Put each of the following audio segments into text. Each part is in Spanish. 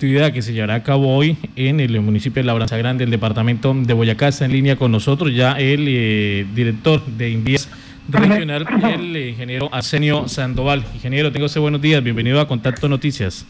actividad que se llevará a cabo hoy en el municipio de Labranza Grande, el departamento de Boyacá. Está en línea con nosotros ya el eh, director de Invías Regional, el ingeniero Arsenio Sandoval. Ingeniero, tengo usted buenos días, bienvenido a Contacto Noticias.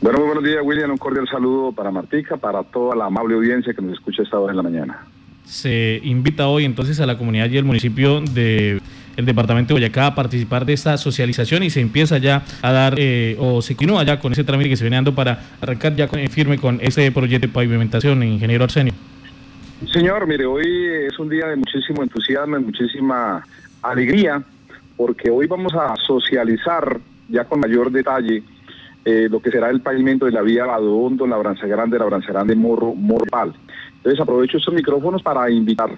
Bueno, muy buenos días, William. Un cordial saludo para Martica, para toda la amable audiencia que nos escucha esta hora en la mañana. Se invita hoy entonces a la comunidad y el municipio de el departamento de Boyacá a participar de esta socialización y se empieza ya a dar eh, o se continúa ya con ese trámite que se viene dando para arrancar ya con, firme con ese proyecto de pavimentación, ingeniero Arsenio. Señor, mire, hoy es un día de muchísimo entusiasmo y muchísima alegría porque hoy vamos a socializar ya con mayor detalle eh, lo que será el pavimento de la vía Badondo, Labranza Grande, Labranza Grande, Morro, Morpal. Entonces aprovecho estos micrófonos para invitar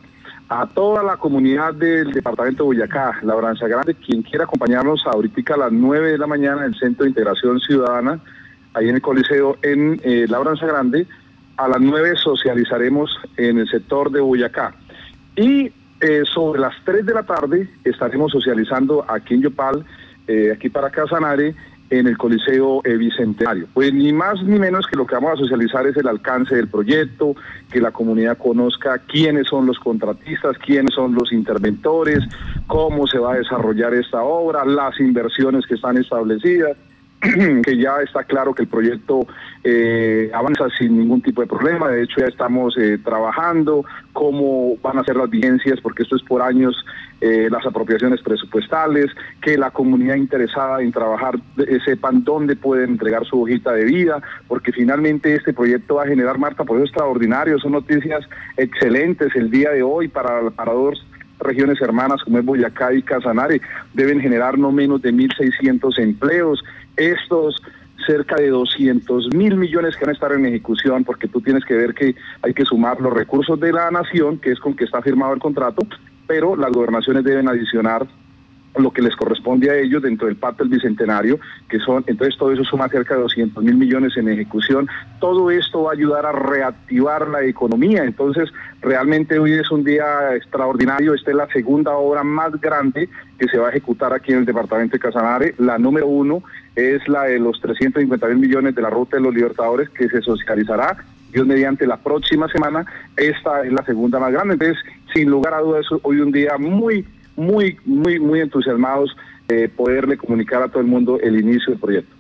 a toda la comunidad del departamento de Boyacá, Labranza Grande, quien quiera acompañarnos ahorita a las 9 de la mañana en el Centro de Integración Ciudadana, ahí en el Coliseo en eh, Labranza Grande, a las 9 socializaremos en el sector de Boyacá. Y eh, sobre las 3 de la tarde estaremos socializando aquí en Yopal, eh, aquí para Casanare, en el Coliseo Bicentenario. Pues ni más ni menos que lo que vamos a socializar es el alcance del proyecto, que la comunidad conozca quiénes son los contratistas, quiénes son los interventores, cómo se va a desarrollar esta obra, las inversiones que están establecidas que ya está claro que el proyecto eh, avanza sin ningún tipo de problema. De hecho, ya estamos eh, trabajando cómo van a ser las vigencias, porque esto es por años, eh, las apropiaciones presupuestales, que la comunidad interesada en trabajar sepan dónde pueden entregar su hojita de vida, porque finalmente este proyecto va a generar, Marta, por eso extraordinario. Son noticias excelentes el día de hoy para, para dos regiones hermanas como es Boyacá y Casanare, deben generar no menos de 1.600 empleos. Estos cerca de 200 mil millones que van a estar en ejecución, porque tú tienes que ver que hay que sumar los recursos de la nación, que es con que está firmado el contrato, pero las gobernaciones deben adicionar lo que les corresponde a ellos dentro del pacto del bicentenario, que son, entonces todo eso suma cerca de 200 mil millones en ejecución. Todo esto va a ayudar a reactivar la economía. Entonces, realmente hoy es un día extraordinario. Esta es la segunda obra más grande que se va a ejecutar aquí en el departamento de Casanare. La número uno es la de los 350 mil millones de la ruta de los Libertadores, que se socializará Dios mediante la próxima semana. Esta es la segunda más grande. Entonces, sin lugar a dudas, hoy un día muy muy, muy, muy entusiasmados de poderle comunicar a todo el mundo el inicio del proyecto.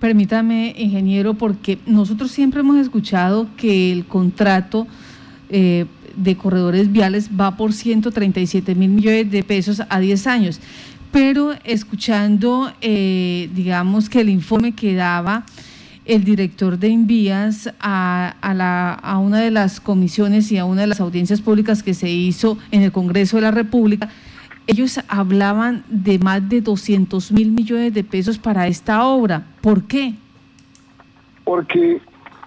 Permítame, ingeniero, porque nosotros siempre hemos escuchado que el contrato eh, de corredores viales va por 137 mil millones de pesos a 10 años, pero escuchando, eh, digamos, que el informe que daba el director de Invías a, a, la, a una de las comisiones y a una de las audiencias públicas que se hizo en el Congreso de la República, ellos hablaban de más de 200 mil millones de pesos para esta obra. ¿Por qué? Porque,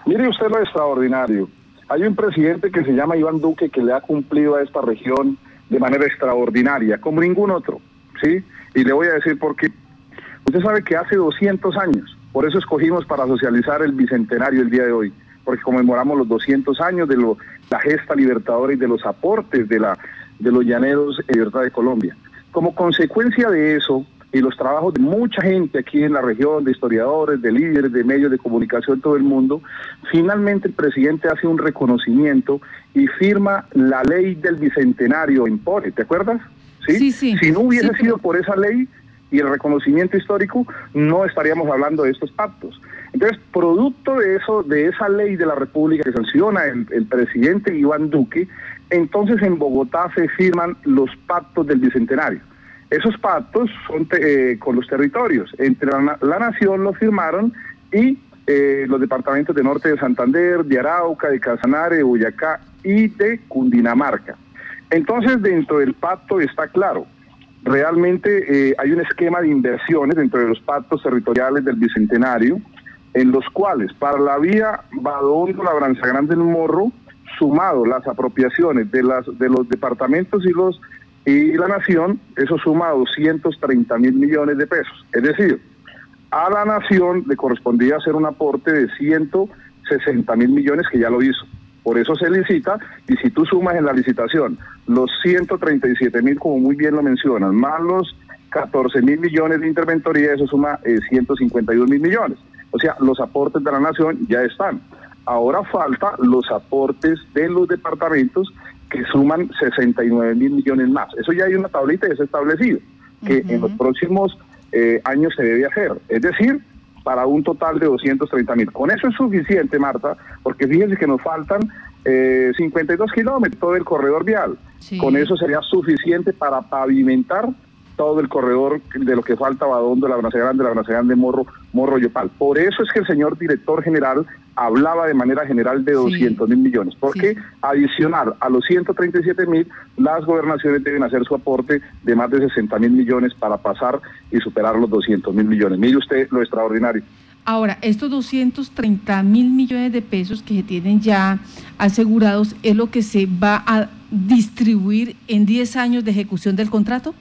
mire usted lo extraordinario. Hay un presidente que se llama Iván Duque que le ha cumplido a esta región de manera extraordinaria, como ningún otro, ¿sí? Y le voy a decir por qué. Usted sabe que hace 200 años, por eso escogimos para socializar el bicentenario el día de hoy, porque conmemoramos los 200 años de lo, la gesta libertadora y de los aportes de la de los llaneros en libertad de Colombia. Como consecuencia de eso y los trabajos de mucha gente aquí en la región, de historiadores, de líderes, de medios de comunicación, todo el mundo, finalmente el presidente hace un reconocimiento y firma la ley del bicentenario impone, ¿te acuerdas? Sí, sí. Si no hubiese sido por esa ley y el reconocimiento histórico, no estaríamos hablando de estos pactos. Entonces, producto de eso, de esa ley de la República que sanciona el, el presidente Iván Duque, entonces en Bogotá se firman los pactos del Bicentenario. Esos pactos son eh, con los territorios. Entre la, nación lo firmaron y eh, los departamentos de norte de Santander, de Arauca, de Casanare, de Boyacá y de Cundinamarca. Entonces dentro del pacto está claro, realmente eh, hay un esquema de inversiones dentro de los pactos territoriales del Bicentenario, en los cuales para la vía Badondo, Labranza Grande, El Morro, sumado las apropiaciones de, las, de los departamentos y, los, y la nación, eso suma 230 mil millones de pesos. Es decir, a la nación le correspondía hacer un aporte de 160 mil millones que ya lo hizo. Por eso se licita y si tú sumas en la licitación los 137 mil, como muy bien lo mencionas, más los 14 mil millones de interventoría, eso suma 152 eh, mil millones. O sea, los aportes de la nación ya están. Ahora falta los aportes de los departamentos que suman 69 mil millones más. Eso ya hay una tablita y es establecido, que en los próximos eh, años se debe hacer. Es decir, para un total de 230 mil. Con eso es suficiente, Marta, porque fíjense que nos faltan eh, 52 kilómetros todo el corredor vial. Con eso sería suficiente para pavimentar todo el corredor de lo que falta Badondo, la Braza Grande, la Braza Grande, Morro, Morro Yopal. Por eso es que el señor director general hablaba de manera general de 200 mil millones, porque adicional a los 137 mil, las gobernaciones deben hacer su aporte de más de 60 mil millones para pasar y superar los 200 mil millones. Mire usted lo extraordinario. Ahora, estos 230 mil millones de pesos que se tienen ya asegurados, ¿es lo que se va a distribuir en 10 años de ejecución del contrato?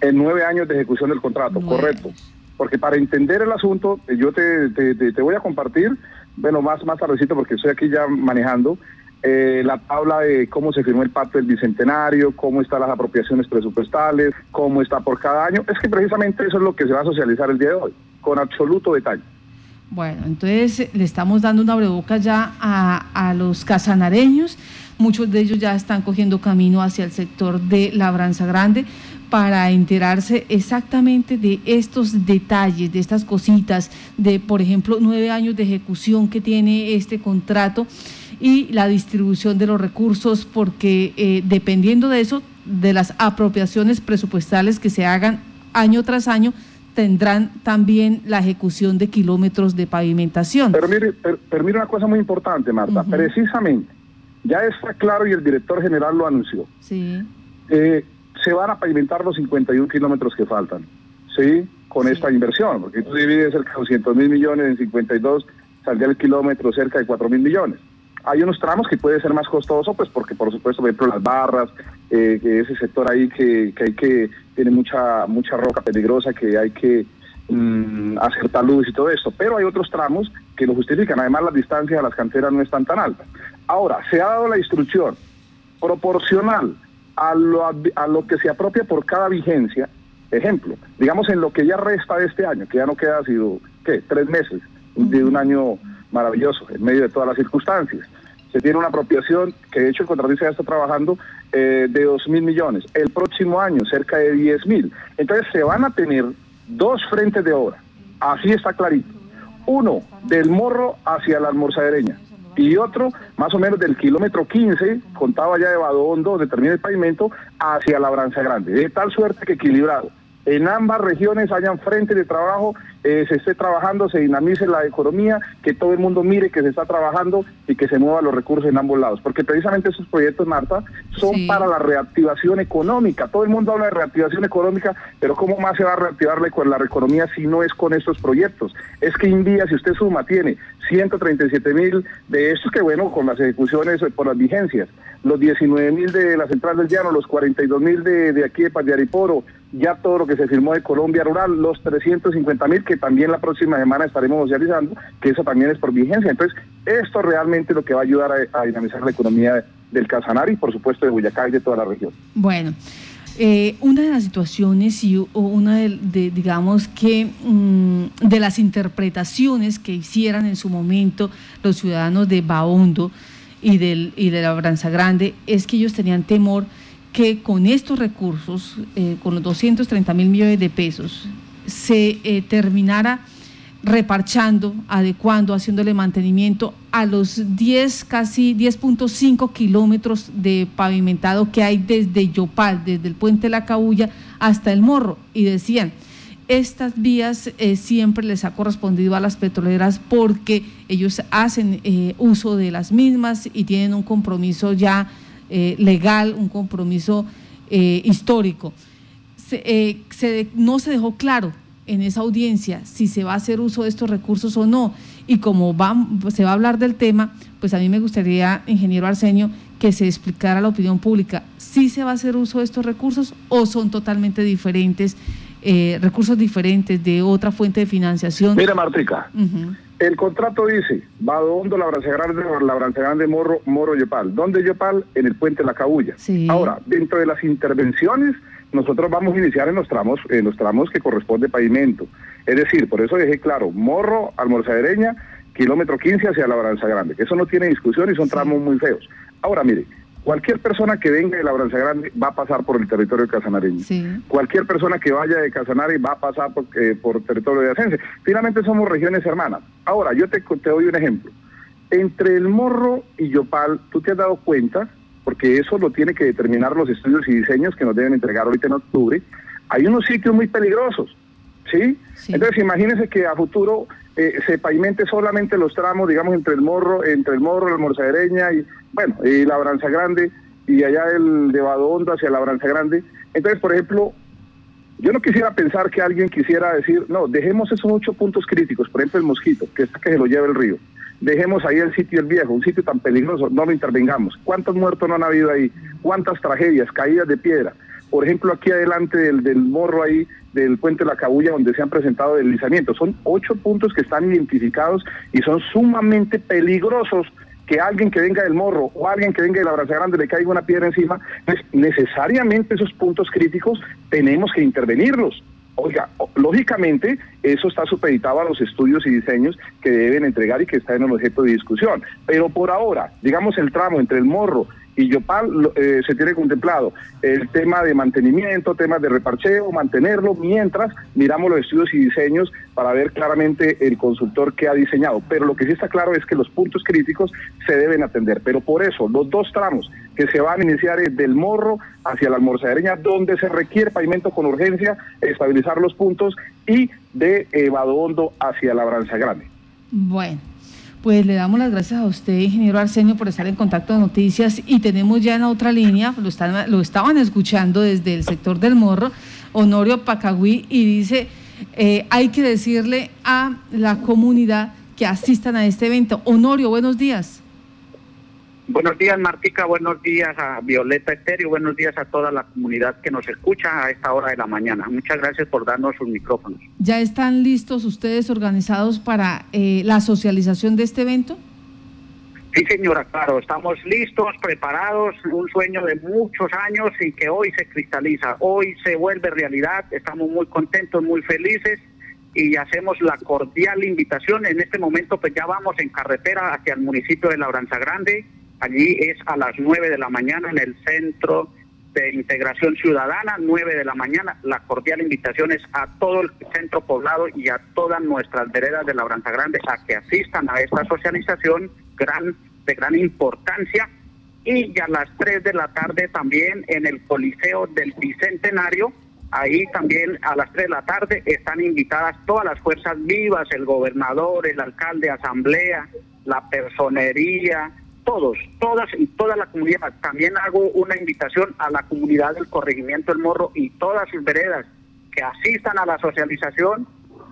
En nueve años de ejecución del contrato, correcto. Porque para entender el asunto, yo te, te, voy a compartir, bueno, más, más tardecito porque estoy aquí ya manejando, eh, la tabla de cómo se firmó el pacto del bicentenario, cómo están las apropiaciones presupuestales, cómo está por cada año. Es que precisamente eso es lo que se va a socializar el día de hoy, con absoluto detalle. Bueno, entonces le estamos dando una breboca ya a, a los casanareños. Muchos de ellos ya están cogiendo camino hacia el sector de Labranza Grande para enterarse exactamente de estos detalles, de estas cositas, de, por ejemplo, nueve años de ejecución que tiene este contrato y la distribución de los recursos, porque eh, dependiendo de eso, de las apropiaciones presupuestales que se hagan año tras año, tendrán también la ejecución de kilómetros de pavimentación. Pero mire, una cosa muy importante, Marta. Precisamente, ya está claro y el director general lo anunció. Sí. Eh, se van a pavimentar los 51 kilómetros que faltan, ¿sí? Con esta inversión, porque tú divides cerca de 200 mil millones en 52, saldría el kilómetro cerca de 4 mil millones. Hay unos tramos que puede ser más costoso, pues porque por supuesto, por ejemplo, las barras, eh, que ese sector ahí que, que hay que, tiene mucha, mucha roca peligrosa que hay que mm, hacer talud y todo esto, pero hay otros tramos que lo justifican, además las distancias a las canteras no están tan altas. Ahora, se ha dado la instrucción proporcional a lo, a lo que se apropia por cada vigencia. Ejemplo, digamos en lo que ya resta de este año, que ya no queda sido, ¿qué? Tres meses de un año maravilloso, en medio de todas las circunstancias. Se tiene una apropiación, que de hecho el contratista ya está trabajando, eh, de dos mil millones. El próximo año, cerca de 10 mil. Entonces se van a tener dos frentes de obra. Así está clarito. Uno, del morro hacia la almorzadereña y otro más o menos del kilómetro 15, contaba ya de Badondo, donde termina el pavimento, hacia la Branza Grande. De tal suerte que equilibrado. En ambas regiones hayan frente de trabajo eh, se esté trabajando, se dinamice la economía, que todo el mundo mire que se está trabajando y que se muevan los recursos en ambos lados. Porque precisamente esos proyectos, Marta, son para la reactivación económica. Todo el mundo habla de reactivación económica, pero ¿cómo más se va a reactivar la, economía si no es con estos proyectos? Es que India, si usted suma, tiene 137 mil de estos que, bueno, con las ejecuciones por las vigencias, los 19 mil de la Central del Llano, los 42 mil de, de aquí de Padiariporo, ya todo lo que se firmó de Colombia Rural, los 350 mil que también la próxima semana estaremos socializando, que eso también es por vigencia. Entonces, esto realmente lo que va a ayudar a, dinamizar la economía del Casanare y por supuesto de Boyacá y de toda la región. Bueno. Eh, una de las situaciones y una de, digamos que mm, de las interpretaciones que hicieran en su momento los ciudadanos de Baondo y, del, y de la Branza Grande es que ellos tenían temor que con estos recursos, eh, con los 230 mil millones de pesos, se eh, terminara reparchando, adecuando, haciéndole mantenimiento a los 10, casi 10.5 kilómetros de pavimentado que hay desde Yopal, desde el puente La Cabulla hasta el Morro. Y decían, estas vías eh, siempre les ha correspondido a las petroleras porque ellos hacen eh, uso de las mismas y tienen un compromiso ya legal, un compromiso histórico se, eh, no se dejó claro en esa audiencia si se va a hacer uso de estos recursos o no. Y como se va a hablar del tema, pues a mí me gustaría, ingeniero Arsenio, que se explicara a la opinión pública si se va a hacer uso de estos recursos o son totalmente diferentes, eh, recursos diferentes de otra fuente de financiación. Mira, Martica, el contrato dice, va hondo la Branca Grande, la Branca Grande, Morro, Morro, Yopal. ¿Dónde Yopal? En el puente La Cabulla. Ahora, dentro de las intervenciones nosotros vamos a iniciar en los tramos, en los tramos que corresponde pavimento. Es decir, por eso dejé claro, Morro, Almorzadereña, kilómetro 15 hacia la Labranza Grande. Eso no tiene discusión y son tramos muy feos. Ahora, mire, cualquier persona que venga de la Labranza Grande va a pasar por el territorio de Casanareño. Cualquier persona que vaya de Casanare va a pasar por, eh, por territorio de Asense. Finalmente somos regiones hermanas. Ahora, yo te, te doy un ejemplo. Entre el Morro y Yopal, ¿tú te has dado cuenta porque eso lo tiene que determinar los estudios y diseños que nos deben entregar ahorita en octubre, hay unos sitios muy peligrosos, ¿sí? Entonces imagínense que a futuro eh, se pavimente solamente los tramos, digamos, entre el morro, entre el morro, la morzadereña y, bueno, y la Branza Grande, y allá el de Badondo hacia la Branza Grande. Entonces, por ejemplo, yo no quisiera pensar que alguien quisiera decir, no, dejemos esos ocho puntos críticos, por ejemplo el mosquito, que es que se lo lleva el río dejemos ahí el sitio el viejo, un sitio tan peligroso, no lo intervengamos. ¿Cuántos muertos no han habido ahí? ¿Cuántas tragedias, caídas de piedra? Por ejemplo, aquí adelante del, del morro ahí, del puente la Cabulla, donde se han presentado deslizamientos. Son ocho puntos que están identificados y son sumamente peligrosos que alguien que venga del morro o alguien que venga de la brasa grande le caiga una piedra encima, pues necesariamente esos puntos críticos tenemos que intervenirlos. Oiga, lógicamente eso está supeditado a los estudios y diseños que deben entregar y que están en el objeto de discusión. Pero por ahora, digamos el tramo entre el morro y Yopal eh, se tiene contemplado el tema de mantenimiento, temas de reparcheo, mantenerlo, mientras miramos los estudios y diseños para ver claramente el consultor que ha diseñado. Pero lo que sí está claro es que los puntos críticos se deben atender. Pero por eso, los dos tramos que se van a iniciar es del morro hacia la almorzadereña, donde se requiere pavimento con urgencia, estabilizar los puntos, y de Badondo hacia la Branza Grande. Bueno. Pues le damos las gracias a usted, ingeniero Arsenio, por estar en contacto de noticias y tenemos ya en otra línea, lo, están, lo estaban escuchando desde el sector del Morro, Honorio Pacagüí, y dice, eh, hay que decirle a la comunidad que asistan a este evento. Honorio, buenos días. Buenos días, Martica. Buenos días a Violeta Estéreo. Buenos días a toda la comunidad que nos escucha a esta hora de la mañana. Muchas gracias por darnos sus micrófonos. ¿Ya están listos ustedes organizados para eh, la socialización de este evento? Sí, señora, claro. Estamos listos, preparados. Un sueño de muchos años y que hoy se cristaliza. Hoy se vuelve realidad. Estamos muy contentos, muy felices y hacemos la cordial invitación. En este momento, pues ya vamos en carretera hacia el municipio de Labranza Grande Allí es a las 9 de la mañana en el Centro de Integración Ciudadana, 9 de la mañana. La cordial invitación es a todo el centro poblado y a todas nuestras veredas de Labranza Grande a que asistan a esta socialización gran, de gran importancia. Y a las 3 de la tarde también en el Coliseo del Bicentenario, ahí también a las 3 de la tarde están invitadas todas las fuerzas vivas, el gobernador, el alcalde, asamblea, la personería, todos, todas y toda la comunidad. También hago una invitación a la comunidad del corregimiento El Morro y todas sus veredas que asistan a la socialización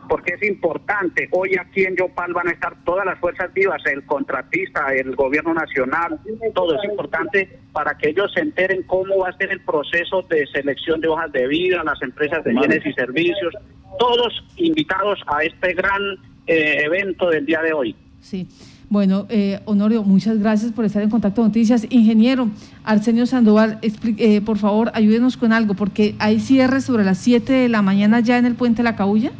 porque es importante. Hoy aquí en Yopal van a estar todas las fuerzas vivas, el contratista, el gobierno nacional, todo es importante para que ellos se enteren cómo va a ser el proceso de selección de hojas de vida, las empresas de bienes y servicios, todos invitados a este gran eh, evento del día de hoy. Sí. Bueno, eh, Honorio, muchas gracias por estar en contacto con Noticias. Ingeniero Arsenio Sandoval, eh, por favor, ayúdenos con algo, porque hay cierres sobre las 7 de la mañana ya en el Puente La Cabulla.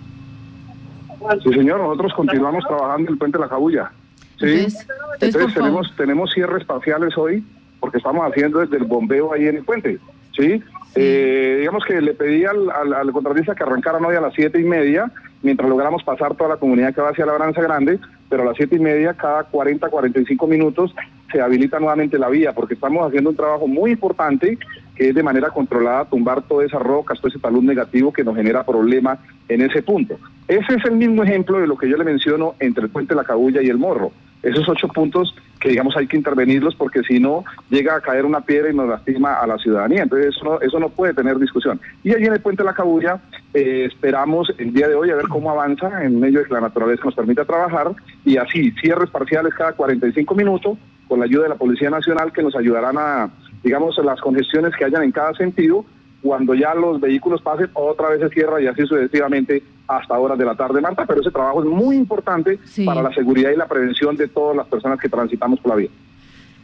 Sí, señor, nosotros continuamos trabajando en el Puente La Cabulla. Sí, entonces, tenemos, tenemos cierres parciales hoy, porque estamos haciendo desde el bombeo ahí en el puente. Sí, eh, digamos que le pedí al, al, contratista que arrancaran hoy a las siete y media, mientras logramos pasar toda la comunidad que va hacia la Branza Grande, pero a las siete y media, cada 40, 45 minutos, se habilita nuevamente la vía, porque estamos haciendo un trabajo muy importante, que es de manera controlada tumbar todas esas rocas, todo ese talud negativo que nos genera problemas en ese punto. Ese es el mismo ejemplo de lo que yo le menciono entre el puente La Cabulla y el Morro. Esos ocho puntos que digamos hay que intervenirlos porque si no llega a caer una piedra y nos lastima a la ciudadanía. Entonces eso no, eso no puede tener discusión. Y allí en el puente La Cabulla eh, esperamos el día de hoy a ver cómo avanza en medio de que la naturaleza nos permita trabajar y así cierres parciales cada 45 minutos con la ayuda de la Policía Nacional que nos ayudarán a, digamos, las congestiones que hayan en cada sentido cuando ya los vehículos pasen, otra vez se cierra y así sucesivamente hasta horas de la tarde, Marta, pero ese trabajo es muy importante para la seguridad y la prevención de todas las personas que transitamos por la vía.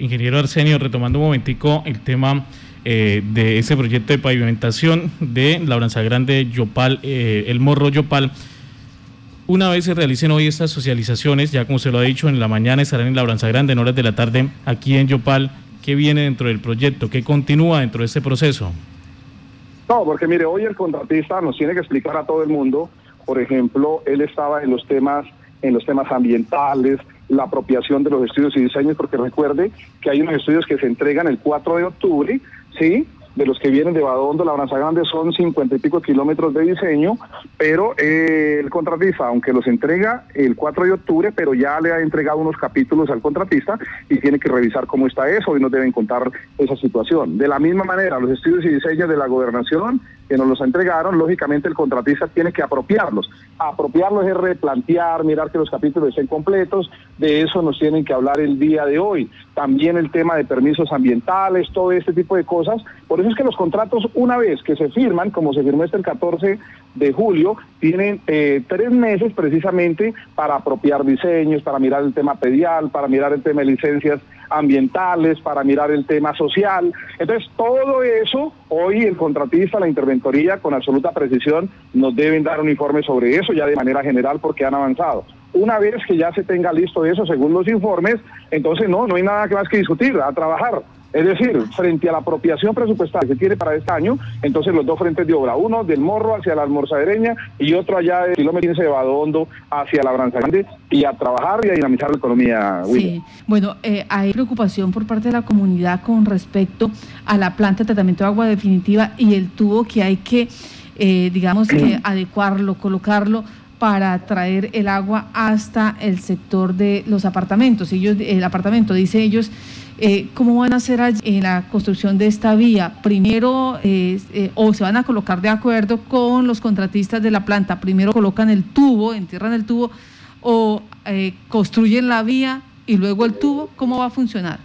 Ingeniero Arsenio, retomando un momentico el tema eh, de ese proyecto de pavimentación de Labranza Grande, Yopal, eh, el Morro Yopal. Una vez se realicen hoy estas socializaciones, ya como se lo ha dicho, en la mañana estarán en Labranza Grande, en horas de la tarde aquí en Yopal. ¿Qué viene dentro del proyecto? ¿Qué continúa dentro de este proceso? No, porque mire, hoy el contratista nos tiene que explicar a todo el mundo, por ejemplo, él estaba en los temas en los temas ambientales, la apropiación de los estudios y diseños, porque recuerde que hay unos estudios que se entregan el 4 de octubre, ¿sí? De los que vienen de Badondo, la Branza Grande, son cincuenta y pico kilómetros de diseño, pero eh, el contratista, aunque los entrega el 4 de octubre, pero ya le ha entregado unos capítulos al contratista y tiene que revisar cómo está eso y nos deben contar esa situación. De la misma manera, los estudios y diseños de la gobernación que nos los entregaron, lógicamente el contratista tiene que apropiarlos. Apropiarlos es replantear, mirar que los capítulos estén completos, de eso nos tienen que hablar el día de hoy. También el tema de permisos ambientales, todo este tipo de cosas. Por eso es que los contratos, una vez que se firman, como se firmó este el 14 de julio, tienen eh, tres meses precisamente para apropiar diseños, para mirar el tema pedial, para mirar el tema de licencias ambientales, para mirar el tema social. Entonces, todo eso, hoy el contratista, la interventoría, con absoluta precisión, nos deben dar un informe sobre eso ya de manera general porque han avanzado. Una vez que ya se tenga listo eso, según los informes, entonces no, no hay nada más que discutir, a trabajar. Es decir, frente a la apropiación presupuestal que tiene para este año, entonces los dos frentes de obra, uno del Morro hacia la Almorzadereña y otro allá del kilómetro 15 de Badondo hacia la Branza Grande y a trabajar y a dinamizar la economía. Sí, bueno, eh, hay preocupación por parte de la comunidad con respecto a la planta de tratamiento de agua definitiva y el tubo que hay que, eh, digamos, que adecuarlo, colocarlo para traer el agua hasta el sector de los apartamentos. Ellos, el apartamento, dice ellos, eh, ¿Cómo van a hacer en la construcción de esta vía? Primero, eh, eh, o se van a colocar de acuerdo con los contratistas de la planta. Primero colocan el tubo, entierran el tubo, o construyen la vía y luego el tubo. ¿Cómo va a funcionar?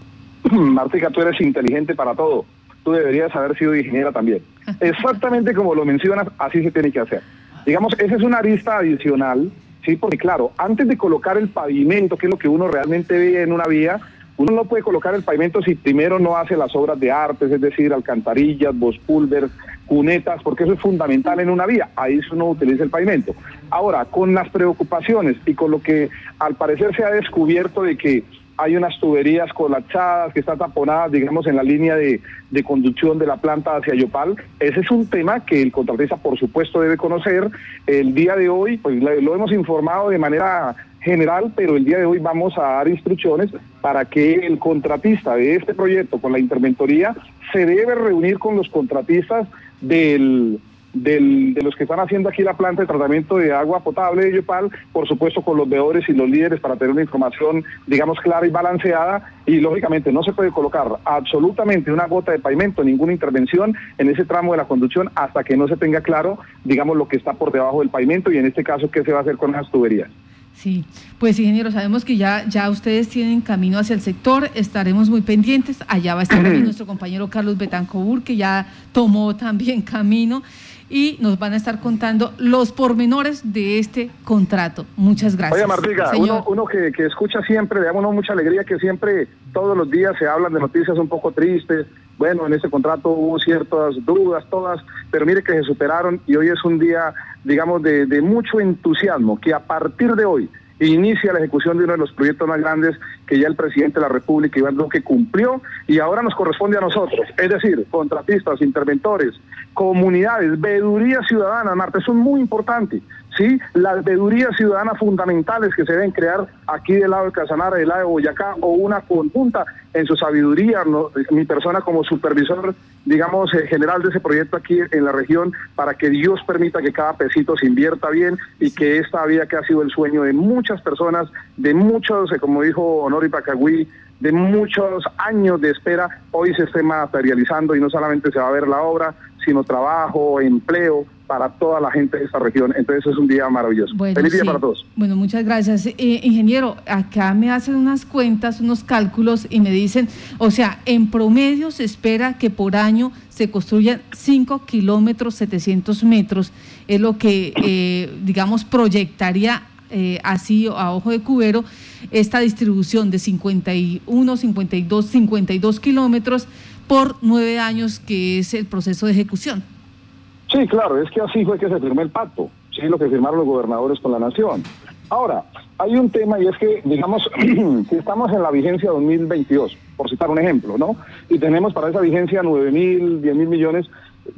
Martica, tú eres inteligente para todo. Tú deberías haber sido ingeniera también. Exactamente como lo mencionas, así se tiene que hacer. Digamos, esa es una arista adicional, ¿sí? Porque claro, antes de colocar el pavimento, que es lo que uno realmente ve en una vía, uno no puede colocar el pavimento si primero no hace las obras de artes, es decir, alcantarillas, bospulvers, cunetas, porque eso es fundamental en una vía. Ahí uno utiliza el pavimento. Ahora, con las preocupaciones y con lo que al parecer se ha descubierto de que hay unas tuberías colapsadas que están taponadas, digamos, en la línea de, conducción de la planta hacia Yopal. Ese es un tema que el contratista, por supuesto, debe conocer. El día de hoy, pues lo hemos informado de manera general, pero el día de hoy vamos a dar instrucciones para que el contratista de este proyecto con la interventoría se debe reunir con los contratistas del, de los que están haciendo aquí la planta de tratamiento de agua potable de Yopal, por supuesto con los veedores y los líderes para tener una información, digamos, clara y balanceada. Y lógicamente no se puede colocar absolutamente una gota de pavimento, ninguna intervención en ese tramo de la conducción hasta que no se tenga claro, digamos, lo que está por debajo del pavimento y en este caso qué se va a hacer con las tuberías. Sí, pues ingeniero, sabemos que ya, ya ustedes tienen camino hacia el sector, estaremos muy pendientes. Allá va a estar nuestro compañero Carlos Betancobur, que ya tomó también camino y nos van a estar contando los pormenores de este contrato. Muchas gracias. Oye, Martica, uno, uno que, que, escucha siempre, le damos mucha alegría que siempre, todos los días se hablan de noticias un poco tristes. Bueno, en ese contrato hubo ciertas dudas, todas, pero mire que se superaron y hoy es un día, digamos, de, de mucho entusiasmo, que a partir de hoy inicia la ejecución de uno de los proyectos más grandes que ya el presidente de la República, Iván Duque, cumplió y ahora nos corresponde a nosotros, es decir, contratistas, interventores, comunidades, veeduría ciudadana, Marta, eso es muy importante, ¿sí? Las veedurías ciudadanas fundamentales que se deben crear aquí del lado de Casanare, del lado de Boyacá, o una conjunta en su sabiduría, mi persona como supervisor, digamos, eh, general de ese proyecto aquí en la región, para que Dios permita que cada pesito se invierta bien y que esta vía que ha sido el sueño de muchas personas, de muchos, eh, como dijo Y Pacagüí, de muchos años de espera, hoy se esté materializando y no solamente se va a ver la obra, sino trabajo, empleo para toda la gente de esta región. Entonces es un día maravilloso. Feliz día para todos. Bueno, muchas gracias. Eh, ingeniero, acá me hacen unas cuentas, unos cálculos y me dicen, o sea, en promedio se espera que por año se construyan 5 kilómetros 700 metros, es lo que, eh, digamos, proyectaría eh, así a ojo de cubero esta distribución de 51, 52, 52 kilómetros por nueve años, que es el proceso de ejecución. Sí, claro, es que así fue que se firmó el pacto, sí, lo que firmaron los gobernadores con la nación. Ahora, hay un tema y es que, digamos, si estamos en la vigencia 2022, por citar un ejemplo, ¿no? Y tenemos para esa vigencia 9 mil, 10 mil millones,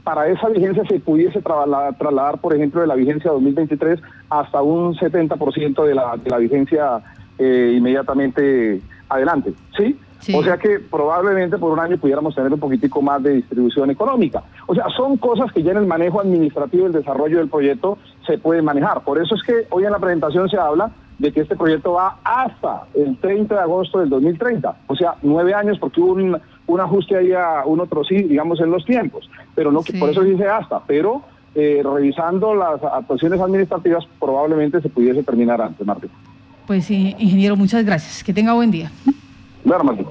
para esa vigencia se pudiese trasladar, por ejemplo, de la vigencia 2023 hasta un 70% de la, de la vigencia eh, inmediatamente adelante, ¿sí? O sea que probablemente por un año pudiéramos tener un poquitico más de distribución económica. O sea, son cosas que ya en el manejo administrativo y el desarrollo del proyecto se pueden manejar. Por eso es que hoy en la presentación se habla de que este proyecto va hasta el 30 de agosto del 2030. O sea, nueve años porque hubo un, un ajuste ahí a un otro sí, digamos, en los tiempos. Pero no, por eso dice hasta. Pero eh, revisando las actuaciones administrativas probablemente se pudiese terminar antes, Martín. Pues sí, ingeniero, muchas gracias. Que tenga buen día. Bueno, Martín.